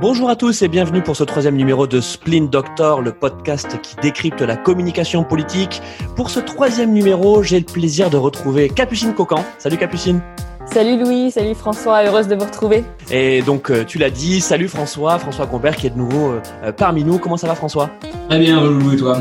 Bonjour à tous et bienvenue pour ce troisième numéro de Splint Doctor, le podcast qui décrypte la communication politique. Pour ce troisième numéro, j'ai le plaisir de retrouver Capucine Cocan. Salut Capucine. Salut Louis, salut François, heureuse de vous retrouver. Et donc euh, tu l'as dit, salut François, François Compère qui est de nouveau euh, parmi nous. Comment ça va François? Très bien, Louis, et toi?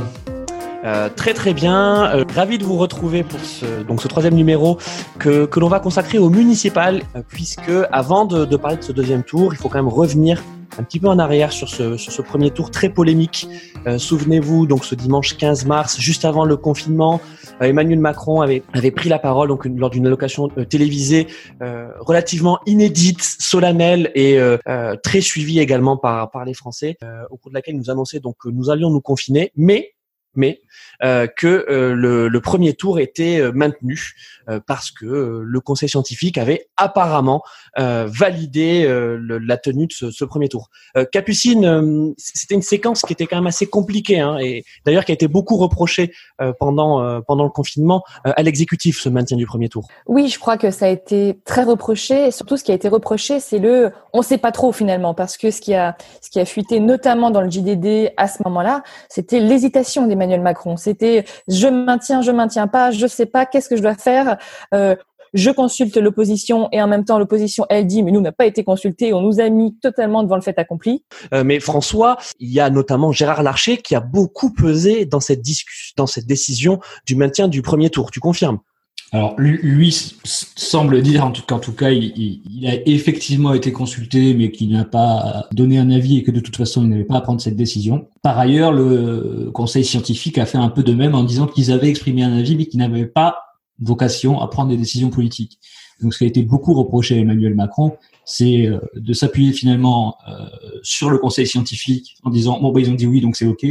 Euh, très très bien, euh, ravi de vous retrouver pour ce, donc ce troisième numéro que, que l'on va consacrer au municipal, euh, puisque avant de, de, parler de ce deuxième tour, il faut quand même revenir un petit peu en arrière sur ce, sur ce premier tour très polémique. Euh, souvenez-vous, donc ce dimanche 15 mars, juste avant le confinement, Emmanuel Macron avait, avait pris la parole donc lors d'une allocation télévisée relativement inédite, solennelle et très suivie également par, par les Français, au cours de laquelle nous annonçait donc que nous allions nous confiner, mais mais euh, que euh, le, le, premier tour était euh, maintenu euh, parce que euh, le conseil scientifique avait apparemment validé le, la tenue de ce, ce premier tour. Capucine, c'était une séquence qui était quand même assez compliquée hein, et d'ailleurs qui a été beaucoup reprochée pendant pendant le confinement à l'exécutif ce maintien du premier tour. Oui, je crois que ça a été très reproché et surtout ce qui a été reproché, c'est le on sait pas trop finalement parce que ce qui a ce qui a fuité notamment dans le JDD à ce moment-là, c'était l'hésitation d'Emmanuel Macron. C'était je maintiens, je maintiens pas, je sais pas, qu'est-ce que je dois faire. Euh, je consulte l'opposition et en même temps l'opposition elle dit mais nous n'a pas été consulté, on nous a mis totalement devant le fait accompli. Euh, mais François, il y a notamment Gérard Larcher qui a beaucoup pesé dans cette discussion, dans cette décision du maintien du premier tour. Tu confirmes? Alors lui, semble dire en tout cas, en tout cas, il, il, a effectivement été consulté, mais qu'il n'a pas donné un avis et que de toute façon il n'avait pas à prendre cette décision. Par ailleurs, le Conseil scientifique a fait un peu de même en disant qu'ils avaient exprimé un avis, mais qu'ils n'avaient pas vocation à prendre des décisions politiques. Donc, ce qui a été beaucoup reproché à Emmanuel Macron, c'est euh, de s'appuyer finalement euh, sur le Conseil scientifique en disant bon bah ils ont dit oui, donc c'est ok,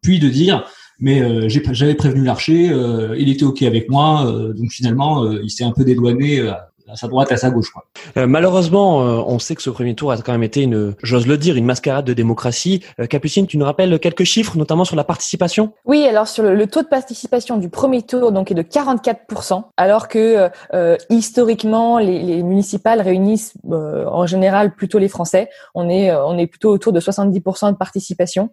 puis de dire mais euh, j'avais prévenu l'archer, euh, il était ok avec moi, euh, donc finalement il s'est un peu dédouané à sa droite, à sa gauche. Quoi. Euh, malheureusement, on sait que ce premier tour a quand même été une, j'ose le dire, une mascarade de démocratie. Capucine, tu nous rappelles quelques chiffres, notamment sur la participation? Oui, alors sur le, taux de participation du premier tour donc est de 44%, alors que euh, historiquement les, les, municipales réunissent en général plutôt les Français. On est on est plutôt autour de 70% de participation.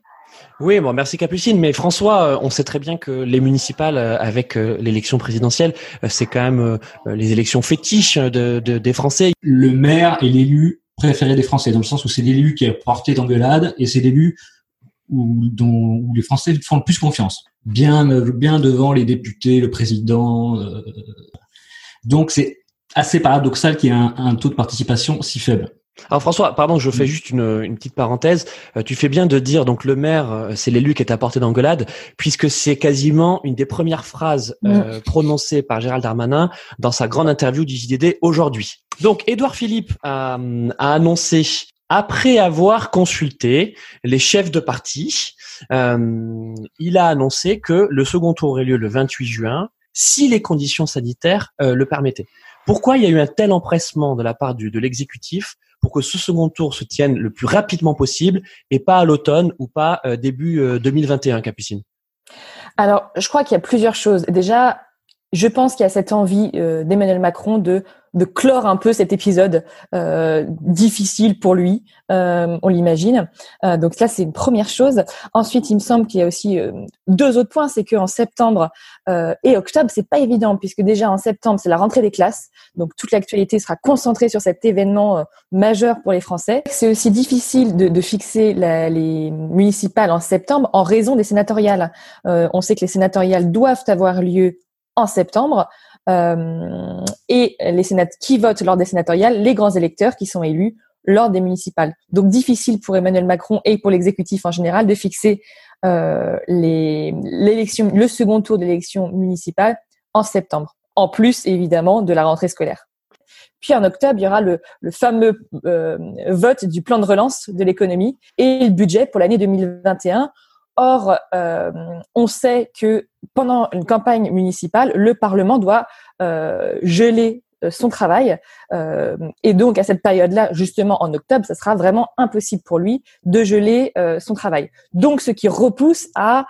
Oui, bon, merci Capucine. Mais François, euh, on sait très bien que les municipales, euh, avec euh, l'élection présidentielle, c'est quand même les élections fétiches de, de, des Français. Le maire est l'élu préféré des Français, dans le sens où c'est l'élu qui est porté d'engueulade et c'est l'élu où, les Français font le plus confiance, bien bien devant les députés, le président. donc c'est assez paradoxal qu'il y ait un taux de participation si faible. Alors François, pardon, je fais juste une, une petite parenthèse. Euh, tu fais bien de dire donc le maire, euh, c'est l'élu qui est à portée d'engueulade, puisque c'est quasiment une des premières phrases euh, mm. prononcées par Gérald Darmanin dans sa grande interview du JDD aujourd'hui. Donc Édouard Philippe a, a, annoncé après avoir consulté les chefs de parti, euh, il a annoncé que le second tour aurait lieu le 28 juin si les conditions sanitaires le permettaient. Pourquoi il y a eu un tel empressement de la part du, de l'exécutif pour que ce second tour se tienne le plus rapidement possible et pas à l'automne ou pas euh, début 2021, euh, Capucine Alors, je crois qu'il y a plusieurs choses. Déjà, je pense qu'il y a cette envie euh, d'Emmanuel Macron de de clore un peu cet épisode euh, difficile pour lui, euh, on l'imagine. Euh, donc ça, c'est une première chose. Ensuite, il me semble qu'il y a aussi euh, deux autres points, c'est qu'en septembre euh, et octobre, c'est pas évident puisque déjà en septembre, c'est la rentrée des classes, donc toute l'actualité sera concentrée sur cet événement euh, majeur pour les Français. C'est aussi difficile de, de fixer la, les municipales en septembre en raison des sénatoriales. on sait que les sénatoriales doivent avoir lieu en septembre. Euh, et les sénat qui votent lors des sénatoriales, les grands électeurs qui sont élus lors des municipales. Donc difficile pour Emmanuel Macron et pour l'exécutif en général de fixer euh, l'élection, le second tour de l'élection municipale en septembre. En plus évidemment de la rentrée scolaire. Puis en octobre, il y aura le, le fameux euh, vote du plan de relance de l'économie et le budget pour l'année 2021 Or, euh, on sait que pendant une campagne municipale, le Parlement doit euh, geler euh, son travail. Et donc, à cette période-là, justement en octobre, ce sera vraiment impossible pour lui de geler son travail. Donc, ce qui repousse à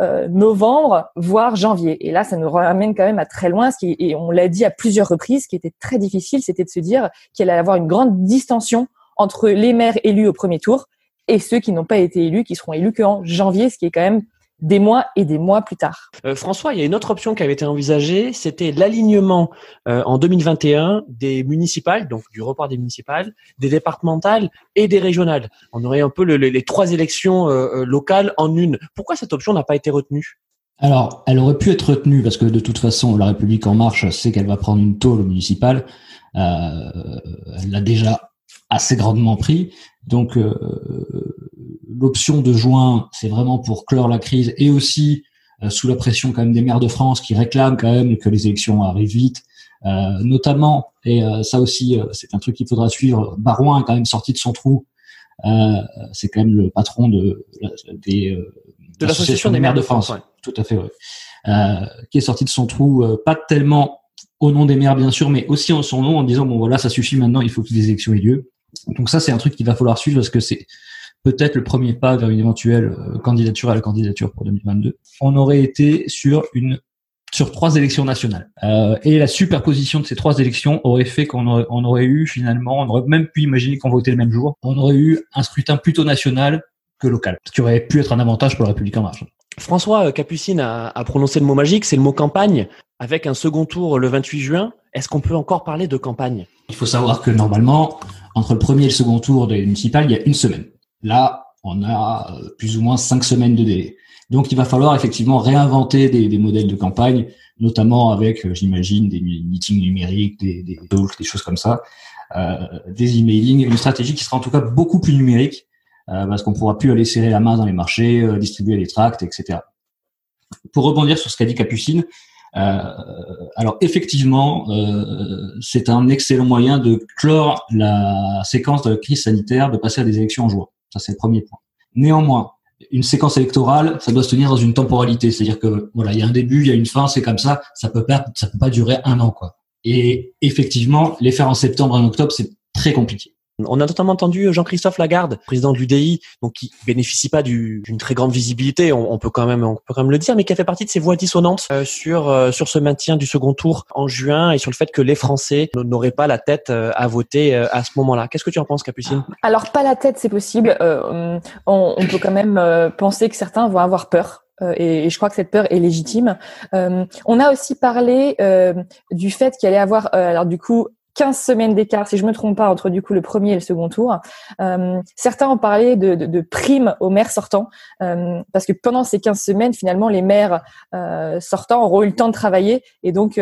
novembre, voire janvier. Et là, ça nous ramène quand même à très loin. Ce qui, et on l'a dit à plusieurs reprises, ce qui était très difficile, c'était de se dire qu'il allait avoir une grande distension entre les maires élus au premier tour et ceux qui n'ont pas été élus, qui seront élus qu'en janvier, ce qui est quand même des mois et des mois plus tard. Euh, François, il y a une autre option qui avait été envisagée, c'était l'alignement euh, en 2021 des municipales, donc du report des municipales, des départementales et des régionales. On aurait un peu les trois élections euh, locales en une. Pourquoi cette option n'a pas été retenue? Alors, elle aurait pu être retenue parce que de toute façon, la République en marche sait qu'elle va prendre une tôle municipale. Euh, elle l'a déjà assez grandement pris. Donc, euh, l'option de juin, c'est vraiment pour clore la crise et aussi euh, sous la pression quand même des maires de France qui réclament quand même que les élections arrivent vite. Euh, notamment, et euh, ça aussi, c'est un truc qu'il faudra suivre, Barouin est quand même sorti de son trou. c'est quand même le patron de, des, de l'association des maires de France. Tout à fait, qui est sorti de son trou, pas tellement au nom des maires bien sûr, mais aussi en son nom en disant bon voilà ça suffit maintenant, il faut que les élections aient lieu. Donc ça c'est un truc qu'il va falloir suivre parce que c'est peut-être le premier pas vers une éventuelle euh, candidature à la candidature pour 2022, on aurait été sur une sur trois élections nationales. Euh, et la superposition de ces trois élections aurait fait qu'on aurait, aurait eu finalement, on aurait même pu imaginer qu'on votait le même jour, on aurait eu un scrutin plutôt national que local, ce qui aurait pu être un avantage pour la République en marche. François Capucine a, a prononcé le mot magique, c'est le mot campagne, avec un second tour le 28 juin. Est-ce qu'on peut encore parler de campagne? Il faut savoir que normalement, entre le premier et le second tour des municipales, il y a une semaine. Là, on a euh, plus ou moins cinq semaines de délai. Donc, il va falloir effectivement réinventer des, modèles de campagne, notamment avec, euh, j'imagine, des meetings numériques, des, des des choses comme ça, euh, des emailing, une stratégie qui sera en tout cas beaucoup plus numérique, parce qu'on pourra plus aller serrer la main dans les marchés, distribuer des tracts, etc. Pour rebondir sur ce qu'a dit Capucine, alors effectivement, c'est un excellent moyen de clore la séquence de la crise sanitaire, de passer à des élections en juin. Ça, c'est le premier point. Néanmoins, une séquence électorale, ça doit se tenir dans une temporalité. C'est-à-dire que voilà, il y a un début, il y a une fin, c'est comme ça. Ça peut pas, ça peut pas durer un an, quoi. Et effectivement, les faire en septembre en octobre, c'est très compliqué. On a notamment entendu Jean-Christophe Lagarde, président de l'UDI, donc qui bénéficie pas d'une très grande visibilité, on, peut quand même on peut quand même le dire, mais qui a fait partie de ces voix dissonantes euh, sur euh, sur ce maintien du second tour en juin et sur le fait que les Français n'auraient pas la tête euh, à voter à ce moment-là. Qu'est-ce que tu en penses, Capucine? Alors pas la tête, c'est possible. On, on, peut quand même penser que certains vont avoir peur et, je crois que cette peur est légitime. on a aussi parlé du fait qu'il allait avoir, alors du coup, 15 semaines d'écart, si je me trompe pas, entre du coup le premier et le second tour. Euh, certains ont parlé de, primes aux maires sortants, euh, parce que pendant ces 15 semaines, finalement, les maires euh, sortants auront eu le temps de travailler et donc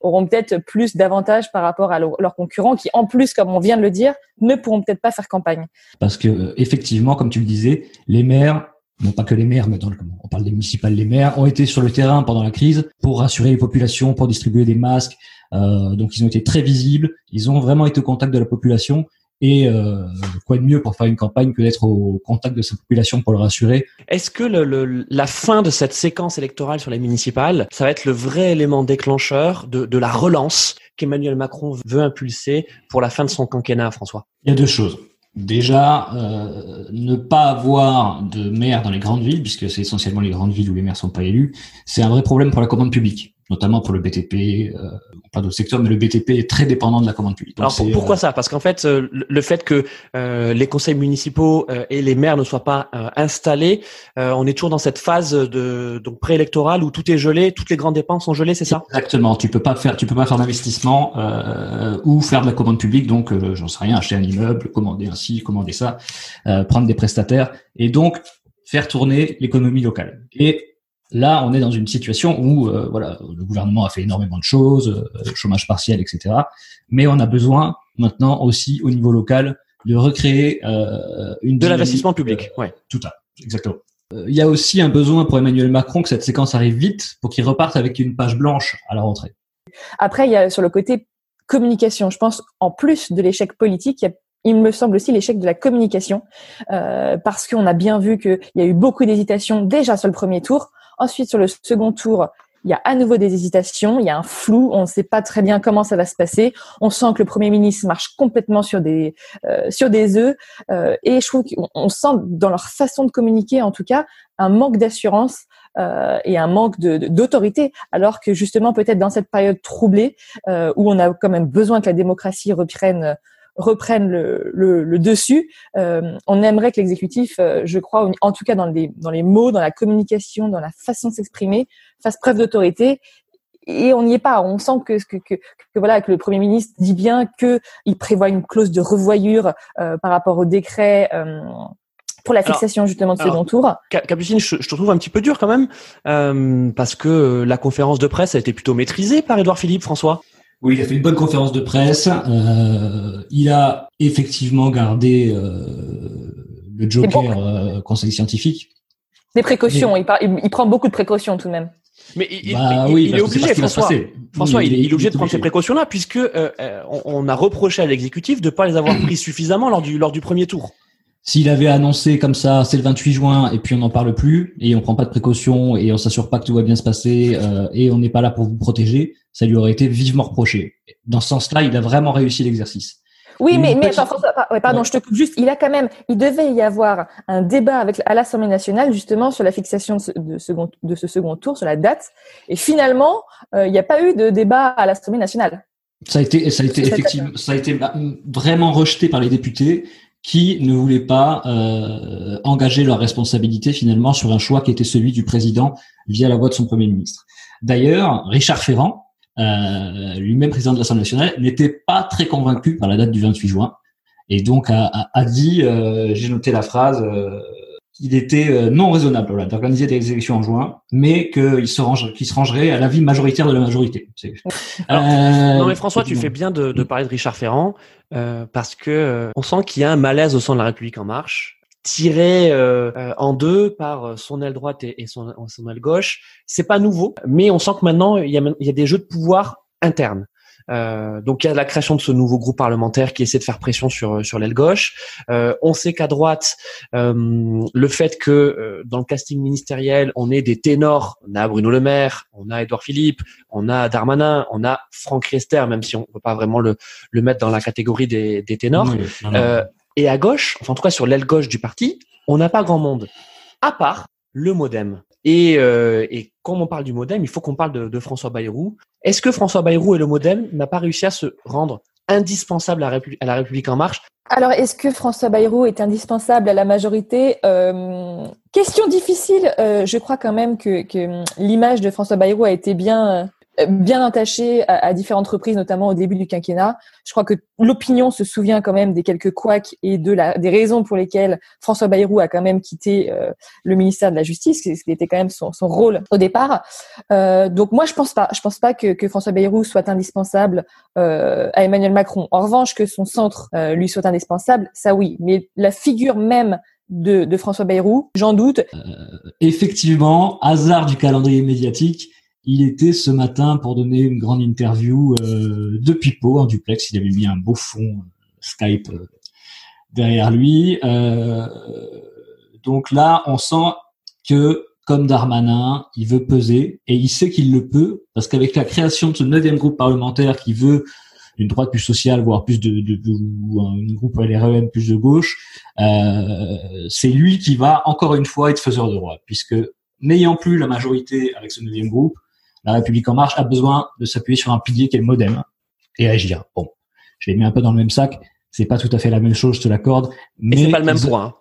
auront peut-être plus d'avantages par rapport à leurs concurrents qui, en plus, comme on vient de le dire, ne pourront peut-être pas faire campagne. Parce que effectivement, comme tu le disais, les maires non pas que les maires, mais dans le, on parle des municipales, les maires ont été sur le terrain pendant la crise pour rassurer les populations, pour distribuer des masques, donc ils ont été très visibles, ils ont vraiment été au contact de la population. Et euh, quoi de mieux pour faire une campagne que d'être au contact de sa population pour le rassurer? Est-ce que le, la fin de cette séquence électorale sur les municipales, ça va être le vrai élément déclencheur de, de la relance qu'Emmanuel Macron veut impulser pour la fin de son quinquennat, François? Il y a deux choses. Déjà, euh, ne pas avoir de maire dans les grandes villes, puisque c'est essentiellement les grandes villes où les maires sont pas élus, c'est un vrai problème pour la commande publique notamment pour le BTP, euh, pas d'autres secteurs, mais le BTP est très dépendant de la commande publique. Alors pourquoi euh, ça? Parce qu'en fait, euh, le fait que euh, les conseils municipaux et les maires ne soient pas installés, on est toujours dans cette phase de donc préélectorale où tout est gelé, toutes les grandes dépenses sont gelées, c'est ça? Exactement. Tu peux pas faire, tu peux pas faire d'investissement ou faire de la commande publique. Donc, j'en sais rien, acheter un immeuble, commander ci, commander ça, prendre des prestataires, et donc faire tourner l'économie locale. Et Là, on est dans une situation où euh, voilà, le gouvernement a fait énormément de choses, euh, chômage partiel, etc. Mais on a besoin maintenant aussi au niveau local de recréer euh, une de l'investissement public. ouais, tout à exactement. Il y a aussi un besoin pour Emmanuel Macron que cette séquence arrive vite pour qu'il reparte avec une page blanche à la rentrée. Après, il y a sur le côté communication, je pense en plus de l'échec politique, il y a il me semble aussi l'échec de la communication, euh, parce qu'on a bien vu qu'il y a eu beaucoup d'hésitations déjà sur le premier tour. Ensuite, sur le second tour, il y a à nouveau des hésitations, il y a un flou, on ne sait pas très bien comment ça va se passer. On sent que le Premier ministre marche complètement sur des euh, sur des œufs, euh, et je trouve qu'on sent dans leur façon de communiquer, en tout cas, un manque d'assurance euh, et un manque d'autorité, alors que justement peut-être dans cette période troublée où on a quand même besoin que la démocratie reprenne reprennent le, le, dessus. on aimerait que l'exécutif, je crois, en tout cas dans les, dans les mots, dans la communication, dans la façon de s'exprimer, fasse preuve d'autorité et on n'y est pas. On sent que, que, que, que, voilà que le Premier ministre dit bien que il prévoit une clause de revoyure euh, par rapport au décret euh, pour la fixation justement de second tour. Capucine, je, je, te trouve un petit peu dur quand même euh, parce que la conférence de presse a été plutôt maîtrisée par Édouard Philippe, François. Oui, il a fait une bonne conférence de presse. Euh, il a effectivement gardé le Joker Conseil scientifique. Des précautions. Il, il prend beaucoup de précautions tout de même. Mais il, bah est obligé, François. François, il, est, obligé de prendre ces précautions-là, puisque euh, euh, on, a reproché à l'exécutif de ne pas les avoir pris suffisamment lors du, lors du premier tour. S'il avait annoncé comme ça, c'est le 28 juin, et puis on n'en parle plus, et on prend pas de précautions, et on s'assure pas que tout va bien se passer, euh, et on n'est pas là pour vous protéger, ça lui aurait été vivement reproché. Dans ce sens-là, il a vraiment réussi l'exercice. Oui, mais, mais pardon, je te coupe juste. Il a quand même, il devait y avoir un débat avec à l'Assemblée nationale justement sur la fixation de, second, de ce second tour, sur la date. Et finalement, euh, il n'y a pas eu de débat à l'Assemblée nationale. Ça a été, ça a été effectivement, ça a été bah, vraiment rejeté par les députés qui ne voulaient pas euh, engager leur responsabilité finalement sur un choix qui était celui du président via la voix de son premier ministre. D'ailleurs, Richard Ferrand, euh, lui-même président de l'Assemblée nationale, n'était pas très convaincu par la date du 28 juin, et donc a, a, dit, euh, j'ai noté la phrase, euh, qu'il était euh, non raisonnable voilà, d'organiser des élections en juin, mais qu'il se, range, qu'il se rangerait à l'avis majoritaire de la majorité. non mais François, tu fais bien de, de parler de Richard Ferrand, parce que on sent qu'il y a un malaise au sein de la République en marche tiré euh, euh, en deux par euh, son aile droite et, son, son, aile gauche. C'est pas nouveau, mais on sent que maintenant il y a, il y a des jeux de pouvoir internes. Euh, donc il y a la création de ce nouveau groupe parlementaire qui essaie de faire pression sur sur l'aile gauche. Euh, on sait qu'à droite, euh, le fait que dans le casting ministériel, on ait des ténors, on a Bruno Le Maire, on a Édouard Philippe, on a Darmanin, on a Franck Rester, même si on peut pas vraiment le, le mettre dans la catégorie des, des ténors. Et à gauche, en tout cas sur l'aile gauche du parti, on n'a pas grand monde, à part le MoDem. Et, euh, quand on parle du MoDem, il faut qu'on parle de, François Bayrou. Est-ce que François Bayrou et le MoDem n'a pas réussi à se rendre indispensable à, la République en marche? Alors, est-ce que François Bayrou est indispensable à la majorité? Euh, Question difficile. Euh, je crois quand même que, que l'image de François Bayrou a été bien bien attaché à, à, différentes reprises, notamment au début du quinquennat. Je crois que l'opinion se souvient quand même des quelques couacs et de la, des raisons pour lesquelles François Bayrou a quand même quitté euh, le ministère de la Justice, ce qui était quand même son, son rôle au départ. Euh, donc moi, je pense pas. Je pense pas que, que François Bayrou soit indispensable euh, à Emmanuel Macron. En revanche, que son centre euh, lui soit indispensable, ça oui. Mais la figure même de, de François Bayrou, j'en doute. Euh, effectivement, hasard du calendrier médiatique il était ce matin pour donner une grande interview euh, de Pipo en duplex. Il avait mis un beau fond euh, Skype euh, derrière lui. donc là, on sent que comme Darmanin, il veut peser et il sait qu'il le peut parce qu'avec la création de ce neuvième groupe parlementaire qui veut une droite plus sociale, voire plus de, de, ou un groupe LREM plus de gauche, c'est lui qui va encore une fois être faiseur de roi, puisque n'ayant plus la majorité avec ce neuvième groupe, la République en marche a besoin de s'appuyer sur un pilier qui est le modem et agir. Bon, je l'ai mis un peu dans le même sac. C'est pas tout à fait la même chose, je te l'accorde. Mais c'est pas le même poids. Hein.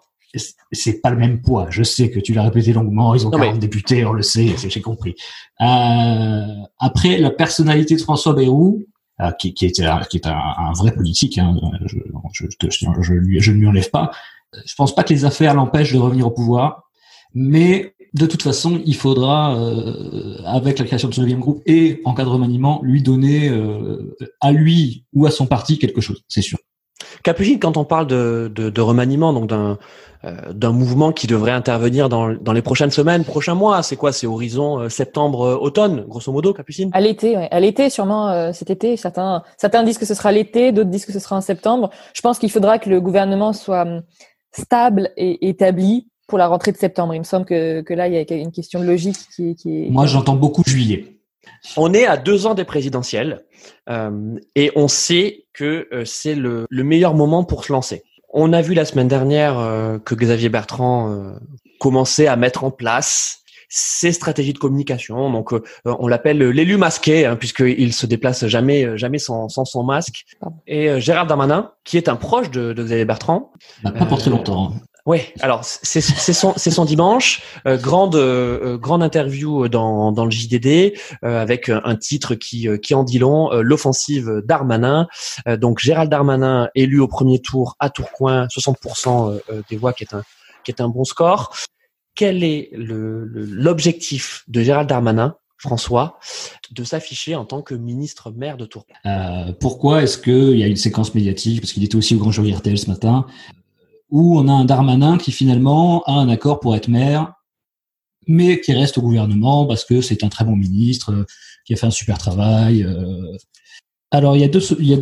C'est pas le même poids. Je sais que tu l'as répété longuement. Ils ont 40 députés, on le sait, j'ai compris. Euh, après, la personnalité de François Bayrou, euh, qui, qui, est, qui est un, vrai politique, hein, je, je, je, je, lui, je ne lui enlève pas. Je pense pas que les affaires l'empêchent de revenir au pouvoir, mais de toute façon, il faudra, euh, avec la création de ce neuvième groupe et en cas de remaniement, lui donner euh, à lui ou à son parti quelque chose, c'est sûr. Capucine, quand on parle de, de, de remaniement, donc d'un euh, d'un mouvement qui devrait intervenir dans, dans les prochaines semaines, prochains mois, c'est quoi? C'est horizon septembre, automne, grosso modo, Capucine? À l'été, ouais. à l'été sûrement cet été. Certains certains disent que ce sera l'été, d'autres disent que ce sera en septembre. Je pense qu'il faudra que le gouvernement soit hum, stable et établi pour la rentrée de septembre. Il me semble que, que là, il y a une question de logique qui, qui est. Moi, j'entends beaucoup juillet. On est à deux ans des présidentielles euh, et on sait que euh, c'est le, le, meilleur moment pour se lancer. On a vu la semaine dernière euh, que Xavier Bertrand euh, commençait à mettre en place ses stratégies de communication. Donc, on l'appelle l'élu masqué, hein, puisqu'il se déplace jamais, jamais sans, sans son masque. Et Gérard Darmanin, qui est un proche de, de Xavier Bertrand. Bah, pas pour très longtemps. Oui, alors c'est son, son dimanche, euh, grande euh, grande interview dans, dans le JDD euh, avec un titre qui qui en dit long, l'offensive Darmanin. donc Gérald Darmanin élu au premier tour à Tourcoing, 60% des voix qui est un qui est un bon score. Quel est l'objectif de Gérald Darmanin François, de s'afficher en tant que ministre maire de Tourcoing? pourquoi est-ce qu'il y a une séquence médiatique? Parce qu'il était aussi au Grand Jury RTL ce matin où on a un Darmanin qui finalement a un accord pour être maire, mais qui reste au gouvernement parce que c'est un très bon ministre, euh, qui a fait un super travail. Euh. Alors il y a deux, il y a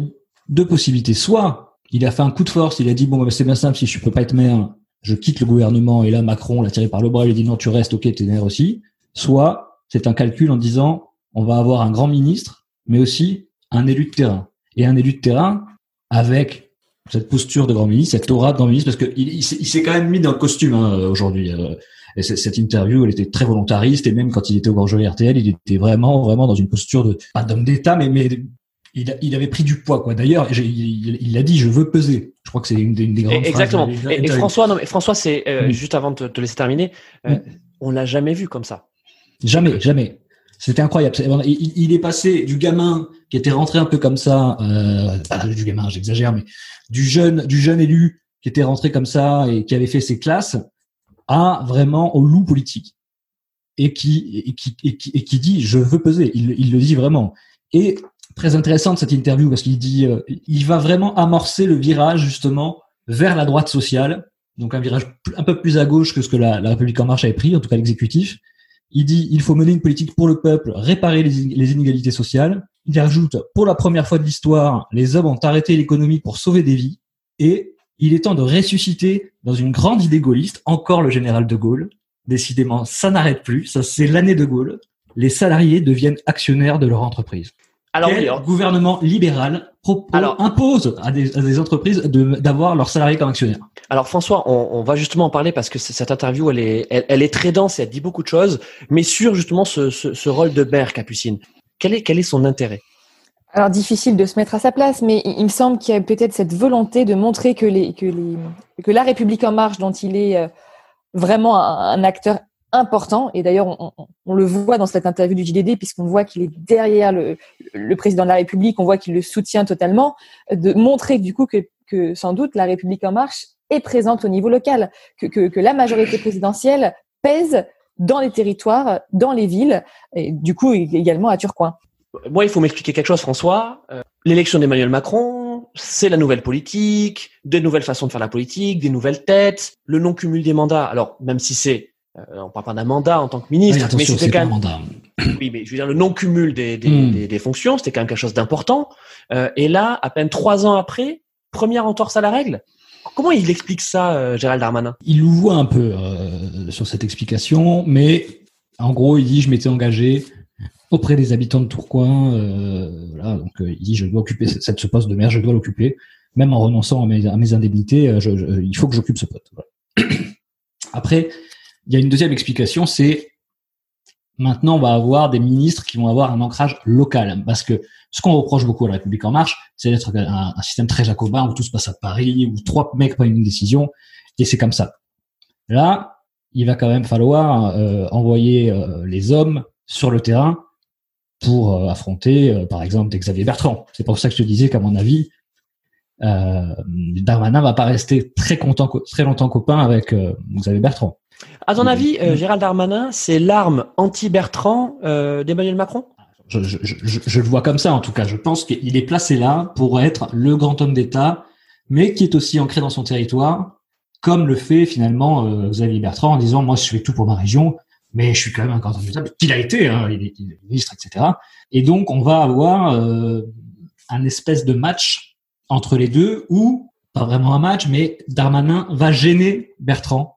deux possibilités. Soit il a fait un coup de force, il a dit bon bah, c'est bien simple, si je peux pas être maire, je quitte le gouvernement et là Macron l'a tiré par le bras, il a dit non tu restes, ok t'es maire aussi. Soit c'est un calcul en disant on va avoir un grand ministre, mais aussi un élu de terrain. Et un élu de terrain avec cette posture de grand ministre, cette aura de grand ministre, parce qu'il il, s'est quand même mis dans le costume hein, aujourd'hui. Euh, et cette interview, elle était très volontariste, et même quand il était au Grand Jury RTL, il était vraiment, vraiment dans une posture de pas d'homme d'État, mais, mais il, il, avait pris du poids, quoi. D'ailleurs, il l'a dit, je veux peser. Je crois que c'est une, des grandes Exactement. et, François, non, mais François, c'est euh, juste avant de te, laisser terminer, euh, on l'a jamais vu comme ça. Jamais, jamais. C'était incroyable. Il, est passé du gamin qui était rentré un peu comme ça, euh, du gamin, j'exagère, mais du jeune, du jeune élu qui était rentré comme ça et qui avait fait ses classes, à vraiment au loup politique et qui et qui et qui, dit je veux peser. Il, il, le dit vraiment. Et très intéressante cette interview parce qu'il dit euh, il va vraiment amorcer le virage justement vers la droite sociale, donc un virage un peu plus à gauche que ce que la, la République en marche avait pris, en tout cas l'exécutif il dit il faut mener une politique pour le peuple, réparer les, inégalités sociales. Il ajoute pour la première fois de l'histoire, les hommes ont arrêté l'économie pour sauver des vies. Et il est temps de ressusciter dans une grande idée gaulliste, encore le général de Gaulle. Décidément, ça n'arrête plus. Ça, c'est l'année de Gaulle. Les salariés deviennent actionnaires de leur entreprise. Alors, Quel gouvernement libéral impose à des, entreprises d'avoir leurs salariés comme actionnaires. Alors François, on, va justement en parler parce que cette interview, elle est, elle, est très dense et elle dit beaucoup de choses, mais sur justement ce, rôle de maire, Capucine, quel est, quel est son intérêt? Alors difficile de se mettre à sa place, mais il me semble qu'il y a peut-être cette volonté de montrer que, les, que, les, que la République en marche, dont il est euh, vraiment un acteur important. Et d'ailleurs, on, le voit dans cette interview du JDD, puisqu'on voit qu'il est derrière le, président de la République, on voit qu'il le soutient totalement, de montrer du coup que, sans doute la République en marche est présente au niveau local, que, la majorité présidentielle pèse dans les territoires, dans les villes, et du coup également à Turcoing. Moi, il faut m'expliquer quelque chose, François. Euh, l'élection d'Emmanuel Macron, c'est la nouvelle politique, des nouvelles façons de faire la politique, des nouvelles têtes, le non-cumul des mandats. Alors, même si c'est euh, on parle pas d'un mandat en tant que ministre, mais c'était quand même. Oui, mais je veux dire le non-cumul des, des, hmm. des, des, fonctions, c'était quand même quelque chose d'important. Euh, et là, à peine trois ans après, première entorse à la règle. Comment il explique ça, euh, Gérald Darmanin? Il voit un peu euh, sur cette explication, mais en gros, il dit je m'étais engagé auprès des habitants de Tourcoing. Euh, voilà, donc il dit je dois occuper cette, ce poste de maire, je dois l'occuper, même en renonçant à mes, à mes indemnités. Je, je, il faut que j'occupe ce poste. Voilà. Après, il y a une deuxième explication, c'est maintenant on va avoir des ministres qui vont avoir un ancrage local. Parce que ce qu'on reproche beaucoup à la République en marche, c'est d'être un, système très jacobin où tout se passe à Paris, où trois mecs prennent une décision, et c'est comme ça. Là, il va quand même falloir euh, envoyer euh, les hommes sur le terrain pour euh, affronter, par exemple, Xavier Bertrand. C'est pour ça que je te disais qu'à mon avis, euh, Darmanin va pas rester très content, très longtemps copain avec Xavier Bertrand. À ton avis, euh, Gérald Darmanin, c'est l'arme anti-Bertrand euh, d'Emmanuel Macron? Je, le vois comme ça, en tout cas. Je pense qu'il est placé là pour être le grand homme d'État, mais qui est aussi ancré dans son territoire, comme le fait finalement euh, Xavier Bertrand en disant, moi, je fais tout pour ma région, mais je suis quand même un grand homme d'État, qu'il a été, hein, il, est, ministre, etc. Et donc, on va avoir un espèce de match entre les deux, où, pas vraiment un match, mais Darmanin va gêner Bertrand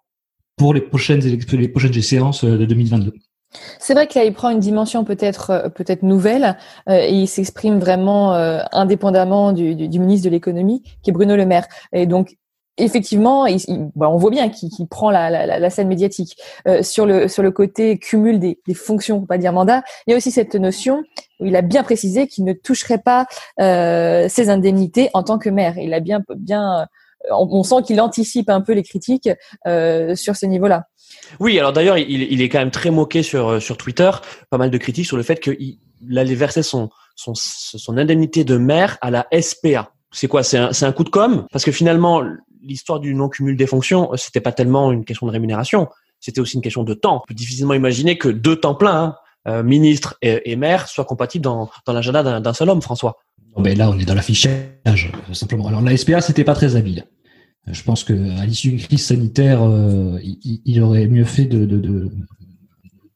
pour les prochaines les prochaines séances euh, de 2022. C'est vrai que là, il prend une dimension peut-être euh, peut-être nouvelle euh, et il s'exprime vraiment indépendamment du, du, ministre de l'économie, qui est Bruno Le Maire. Et donc, effectivement, bah, on voit bien qu'il prend la, scène médiatique. Euh, sur le sur le côté cumul des, fonctions, pour pas dire mandat, il y a aussi cette notion où il a bien précisé qu'il ne toucherait pas euh, ses indemnités en tant que maire. Il a bien bien, on, sent qu'il anticipe un peu les critiques euh, sur ce niveau-là. Oui, alors d'ailleurs, il, il, est quand même très moqué sur sur Twitter, pas mal de critiques sur le fait qu'il allait verser son son, son indemnité de maire à la SPA. C'est quoi? C'est un, un coup de com? Parce que finalement, l'histoire du non-cumul des fonctions, c'était pas tellement une question de rémunération, c'était aussi une question de temps. On peut difficilement imaginer que deux temps pleins, hein, euh, ministre et, maire, soient compatibles dans, dans l'agenda d'un seul homme, François. mais là, on est dans l'affichage, simplement. Alors la SPA, c'était pas très habile. Je pense que à l'issue d'une crise sanitaire, euh, il, aurait mieux fait de, de, de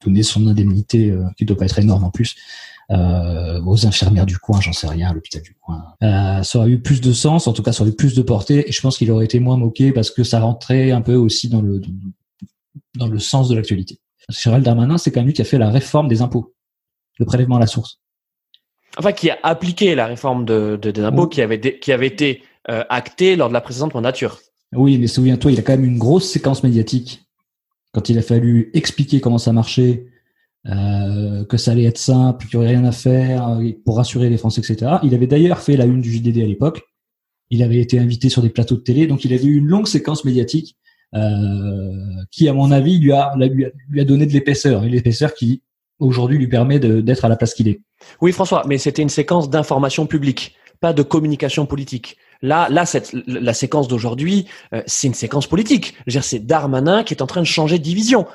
donner son indemnité, euh, qui doit pas être énorme en plus, euh, aux infirmières du coin, j'en sais rien, à l'hôpital du coin. Euh, ça aurait eu plus de sens, en tout cas ça aurait eu plus de portée, et je pense qu'il aurait été moins moqué parce que ça rentrait un peu aussi dans le dans le sens de l'actualité. Gérald Darmanin, c'est quand même lui qui a fait la réforme des impôts, le prélèvement à la source. Enfin, qui a appliqué la réforme de, de des impôts qui avait qui avait été euh, actée lors de la précédente mandature. Oui, mais souviens-toi, il a quand même une grosse séquence médiatique quand il a fallu expliquer comment ça marchait, euh, que ça allait être simple, qu'il n'y aurait rien à faire euh, pour rassurer les Français, etc. Il avait d'ailleurs fait la une du JDD à l'époque. Il avait été invité sur des plateaux de télé, donc il avait eu une longue séquence médiatique euh, qui, à mon avis, lui a, lui a, lui a donné de l'épaisseur, et l'épaisseur qui aujourd'hui lui permet d'être à la place qu'il est. Oui, François, mais c'était une séquence d'information publique, pas de communication politique. Là, là, cette, la séquence d'aujourd'hui, euh, c'est une séquence politique. C'est Darmanin qui est en train de changer de division.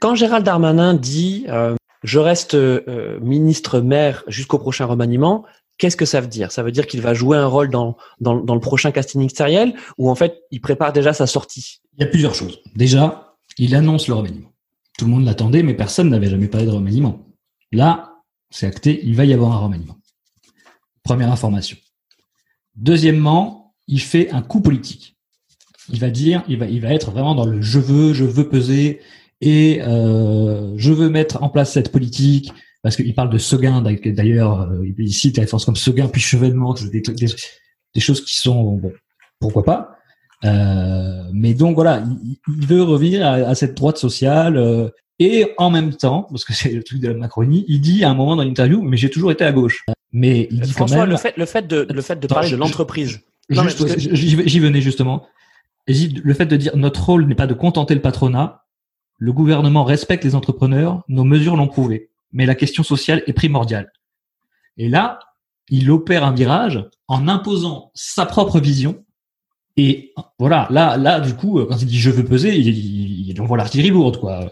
Quand Gérald Darmanin dit euh, je reste euh, ministre maire jusqu'au prochain remaniement, qu'est-ce que ça veut dire? Ça veut dire qu'il va jouer un rôle dans, dans, dans, le prochain casting ministériel ou en fait il prépare déjà sa sortie? Il y a plusieurs choses. Déjà, il annonce le remaniement. Tout le monde l'attendait, mais personne n'avait jamais parlé de remaniement. Là, c'est acté, il va y avoir un remaniement. Première information. Deuxièmement, il fait un coup politique. Il va dire, il va, il va être vraiment dans le je veux, je veux peser, et euh, je veux mettre en place cette politique parce qu'il parle de Seguin. D'ailleurs euh, il cite la force comme Seguin puis Chevènement des, des, des, choses qui sont bon pourquoi pas. Euh, mais donc voilà il, veut revenir à, cette droite sociale et en même temps parce que c'est le truc de la Macronie il dit à un moment dans l'interview mais j'ai toujours été à gauche mais il dit François, quand même le fait le fait de le fait de parler de l'entreprise j'y venais justement le fait de dire notre rôle n'est pas de contenter le patronat le gouvernement respecte les entrepreneurs, nos mesures l'ont prouvé. Mais la question sociale est primordiale. Et là, il opère un virage en imposant sa propre vision. Et voilà, là, là, du coup, quand il dit je veux peser, il, il envoie l'artillerie lourde, quoi.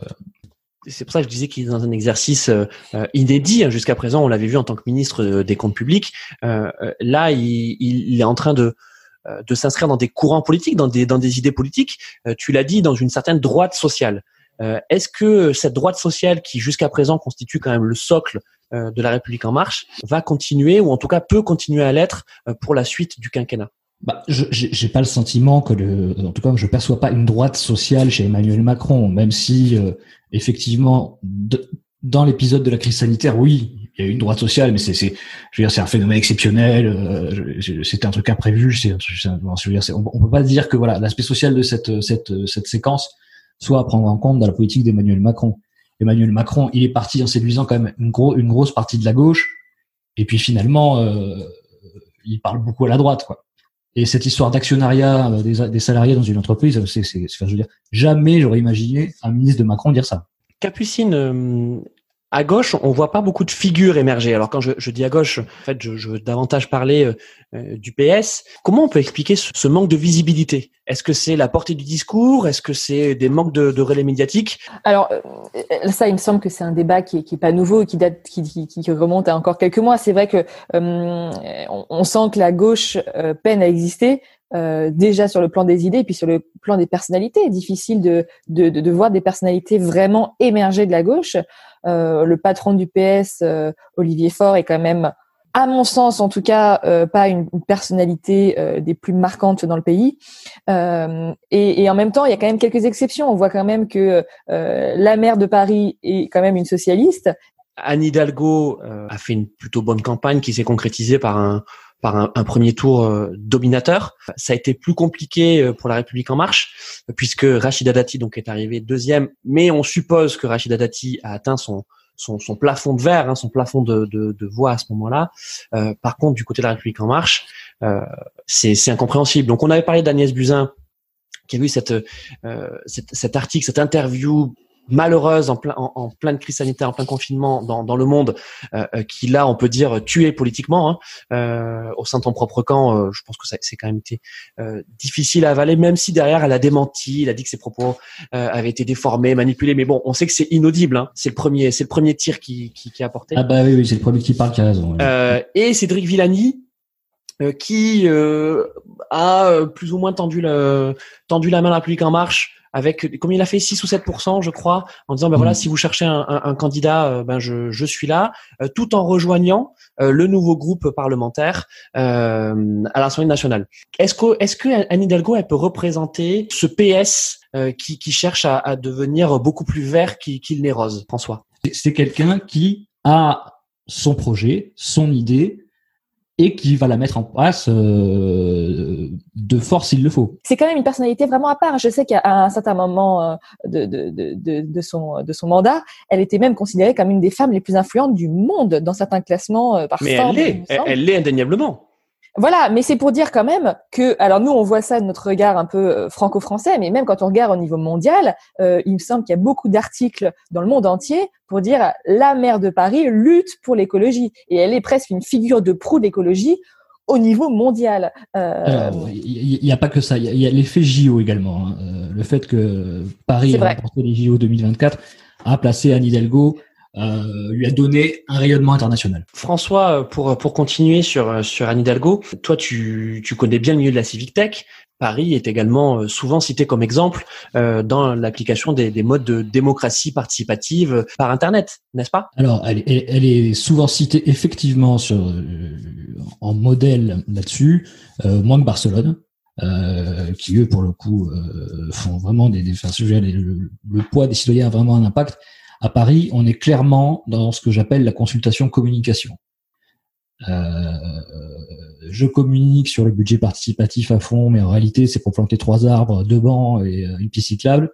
C'est pour ça que je disais qu'il est dans un exercice euh, inédit. Jusqu'à présent, on l'avait vu en tant que ministre euh, des comptes publics. Euh, là, il, il, est en train de de s'inscrire dans des courants politiques, dans des dans des idées politiques. tu l'as dit, dans une certaine droite sociale. Euh, est-ce que cette droite sociale qui jusqu'à présent constitue quand même le socle euh, de la République en marche va continuer ou en tout cas peut continuer à l'être euh, pour la suite du quinquennat? Bah, je j'ai pas le sentiment que le, en tout cas, je perçois pas une droite sociale chez Emmanuel Macron, même si effectivement, dans l'épisode de la crise sanitaire, oui, il y a une droite sociale, mais c'est, je veux dire, c'est un phénomène exceptionnel. c'était un truc imprévu. C'est, je veux dire, on, on peut pas dire que voilà, l'aspect social de cette cette cette séquence soit à prendre en compte dans la politique d'Emmanuel Macron. Emmanuel Macron, il est parti en séduisant quand même une, une grosse partie de la gauche, et puis finalement, euh, il parle beaucoup à la droite, quoi. Et cette histoire d'actionnariat euh, des, salariés dans une entreprise, c'est, c'est, je veux dire, jamais j'aurais imaginé un ministre de Macron dire ça. Capucine, euh, à gauche, on voit pas beaucoup de figures émerger. Alors quand je, je dis à gauche, en fait, je, je veux davantage parler euh, euh du PS. Comment on peut expliquer ce, ce manque de visibilité? Est-ce que c'est la portée du discours? Est-ce que c'est des manques de, de relais médiatiques? Alors euh, ça, il me semble que c'est un débat qui est, qui est pas nouveau et qui date, qui, qui, qui, remonte à encore quelques mois. C'est vrai que euh, on, on, sent que la gauche peine à exister. Euh, déjà sur le plan des idées et puis sur le plan des personnalités. Difficile de, de, de, de voir des personnalités vraiment émerger de la gauche. Euh, le patron du PS, euh, Olivier Faure, est quand même, à mon sens en tout cas, euh, pas une, personnalité des plus marquantes dans le pays. Et, et, en même temps, il y a quand même quelques exceptions. On voit quand même que la maire de Paris est quand même une socialiste. Anne Hidalgo a fait une plutôt bonne campagne qui s'est concrétisée par un par un, premier tour dominateur. Ça a été plus compliqué pour la République en marche puisque Rachida Dati donc est arrivé deuxième, mais on suppose que Rachida Dati a atteint son son, plafond de verre, hein, son plafond de, de, de voix à ce moment-là. Euh, par contre, du côté de la République en marche, euh, c'est incompréhensible. Donc, on avait parlé d'Agnès Buzyn, qui a vu euh, cette, cet article, cette interview malheureuse en, plein, en, pleine crise sanitaire, en plein confinement dans, dans le monde, euh, euh, qui là, on peut dire, tué politiquement hein, euh, au sein de ton propre camp. Euh, je pense que ça c'est quand même été euh, difficile à avaler, même si derrière, elle a démenti, elle a dit que ses propos avaient été déformés, manipulés. Mais bon, on sait que c'est inaudible. Hein. C'est le premier, c'est le premier tir qui, qui, qui a apporté. Ah bah oui, oui c'est le premier qui parle qui a raison. et Cédric Villani, qui euh, a plus ou moins tendu, le, tendu la main à la République en marche avec comme il a fait 6 ou 7% je crois, en disant ben voilà, mm. si vous cherchez un, un, un candidat, euh, ben je, je suis là, euh, tout en rejoignant euh, le nouveau groupe parlementaire euh, à l'Assemblée nationale. Est-ce que est-ce que Anne Hidalgo elle peut représenter ce PS qui, qui cherche à, à, devenir beaucoup plus vert qu'il n'est rose, François? C'est quelqu'un qui a son projet, son idée, et qui va la mettre en place euh, de force s'il le faut. C'est quand même une personnalité vraiment à part. Je sais qu'à un certain moment euh, de, de, de, de, son, de son mandat, elle était même considérée comme une des femmes les plus influentes du monde dans certains classements euh, par Mais elle l'est, elle l'est indéniablement. Voilà, mais c'est pour dire quand même que, alors nous, on voit ça de notre regard un peu euh, franco-français, mais même quand on regarde au niveau mondial, euh, il me semble qu'il y a beaucoup d'articles dans le monde entier pour dire la maire de Paris lutte pour l'écologie et elle est presque une figure de proue d'écologie au niveau mondial. Euh... Il n'y a, pas que ça, il y a, l'effet JO également. Hein. Le fait que Paris a remporté les JO 2024 a placé Anne Hidalgo euh, lui a donné un rayonnement international. François, pour pour continuer sur sur Anne Hidalgo, toi tu tu connais bien le milieu de la civic tech. Paris est également euh, souvent cité comme exemple euh, dans l'application des, des, modes de démocratie participative par Internet, n'est-ce pas? Alors, elle, elle, est souvent citée effectivement sur, euh, en modèle là-dessus, euh, moins que Barcelone. Euh, qui eux pour le coup font vraiment des, des enfin, le, le, poids des citoyens a vraiment un impact à Paris, on est clairement dans ce que j'appelle la consultation communication. Euh, je communique sur le budget participatif à fond, mais en réalité, c'est pour planter trois arbres, deux bancs et euh, une piste cyclable.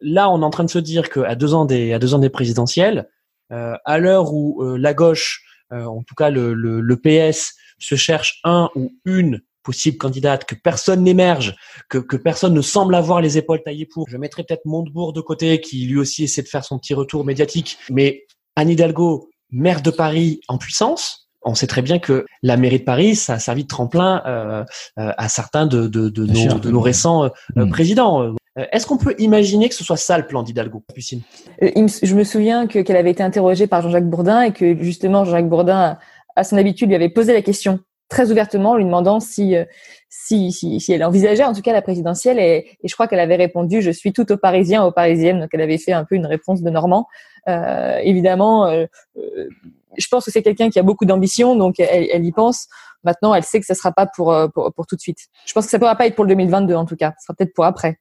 Là, on est en train de se dire qu'à deux ans des à deux ans des présidentielles, euh, à l'heure où la gauche, en tout cas le, le, le PS, se cherche un ou une possible candidate, que personne n'émerge, que, que personne ne semble avoir les épaules taillées pour. Je mettrai peut-être Montebourg de côté, qui lui aussi essaie de faire son petit retour médiatique. Mais Anne Hidalgo, maire de Paris en puissance, on sait très bien que la mairie de Paris, ça a servi de tremplin euh, euh à certains de, de, de, nos, de nos, récents euh, hmm. présidents. Est-ce qu'on peut imaginer que ce soit ça le plan d'Hidalgo, Lucine Je me souviens que qu'elle avait été interrogée par Jean-Jacques Bourdin et que justement Jean-Jacques Bourdin, à son habitude, lui avait posé la question très ouvertement, lui demandant si, euh, si, si, si, elle envisageait en tout cas la présidentielle. Et, et je crois qu'elle avait répondu Je suis tout aux Parisiens, aux Parisiennes. Donc elle avait fait un peu une réponse de Normand. Euh, évidemment, euh, euh, je pense que c'est quelqu'un qui a beaucoup d'ambition, donc elle, elle, y pense. Maintenant, elle sait que ça sera pas pour, pour, pour, tout de suite. Je pense que ça pourra pas être pour le 2022 en tout cas. Ce sera peut-être pour après.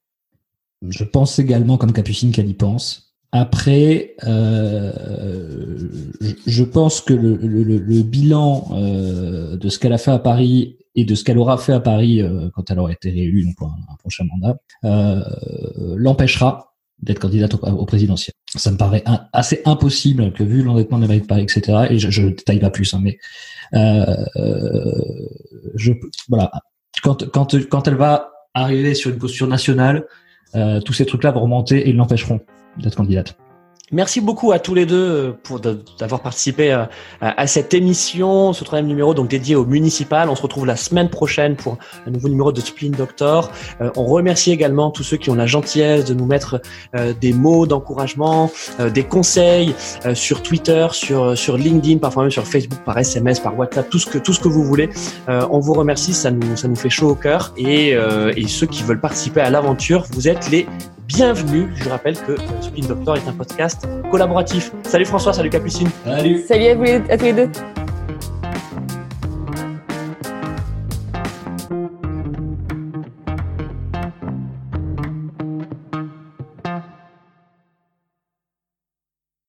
Je pense également, comme Capucine, qu'elle y pense. Après, euh, je pense que le, le, le bilan euh, de ce qu'elle a fait à Paris et de ce qu'elle aura fait à Paris euh, quand elle aura été réélue donc pour un, prochain mandat euh, l'empêchera d'être candidate au, présidentiel. Ça me paraît assez impossible que vu l'endettement de la mairie de Paris, etc. Et je ne détaille pas plus, hein, mais euh, je voilà quand quand quand elle va arriver sur une posture nationale, tous ces trucs-là vont remonter et l'empêcheront d'être candidate. Merci beaucoup à tous les deux euh, pour d'avoir participé euh, à, cette émission, ce troisième numéro donc dédié au municipal. On se retrouve la semaine prochaine pour un nouveau numéro de Spleen Doctor. Euh, on remercie également tous ceux qui ont la gentillesse de nous mettre des mots d'encouragement, des conseils sur Twitter, sur LinkedIn, parfois même sur Facebook, par SMS, par WhatsApp, tout ce que tout ce que vous voulez. on vous remercie, ça nous ça nous fait chaud au cœur. Et, ceux qui veulent participer à l'aventure, vous êtes les bienvenue. Je rappelle que Spin Doctor est un podcast collaboratif. Salut François, salut Capucine. Salut. Salut à vous à tous les deux.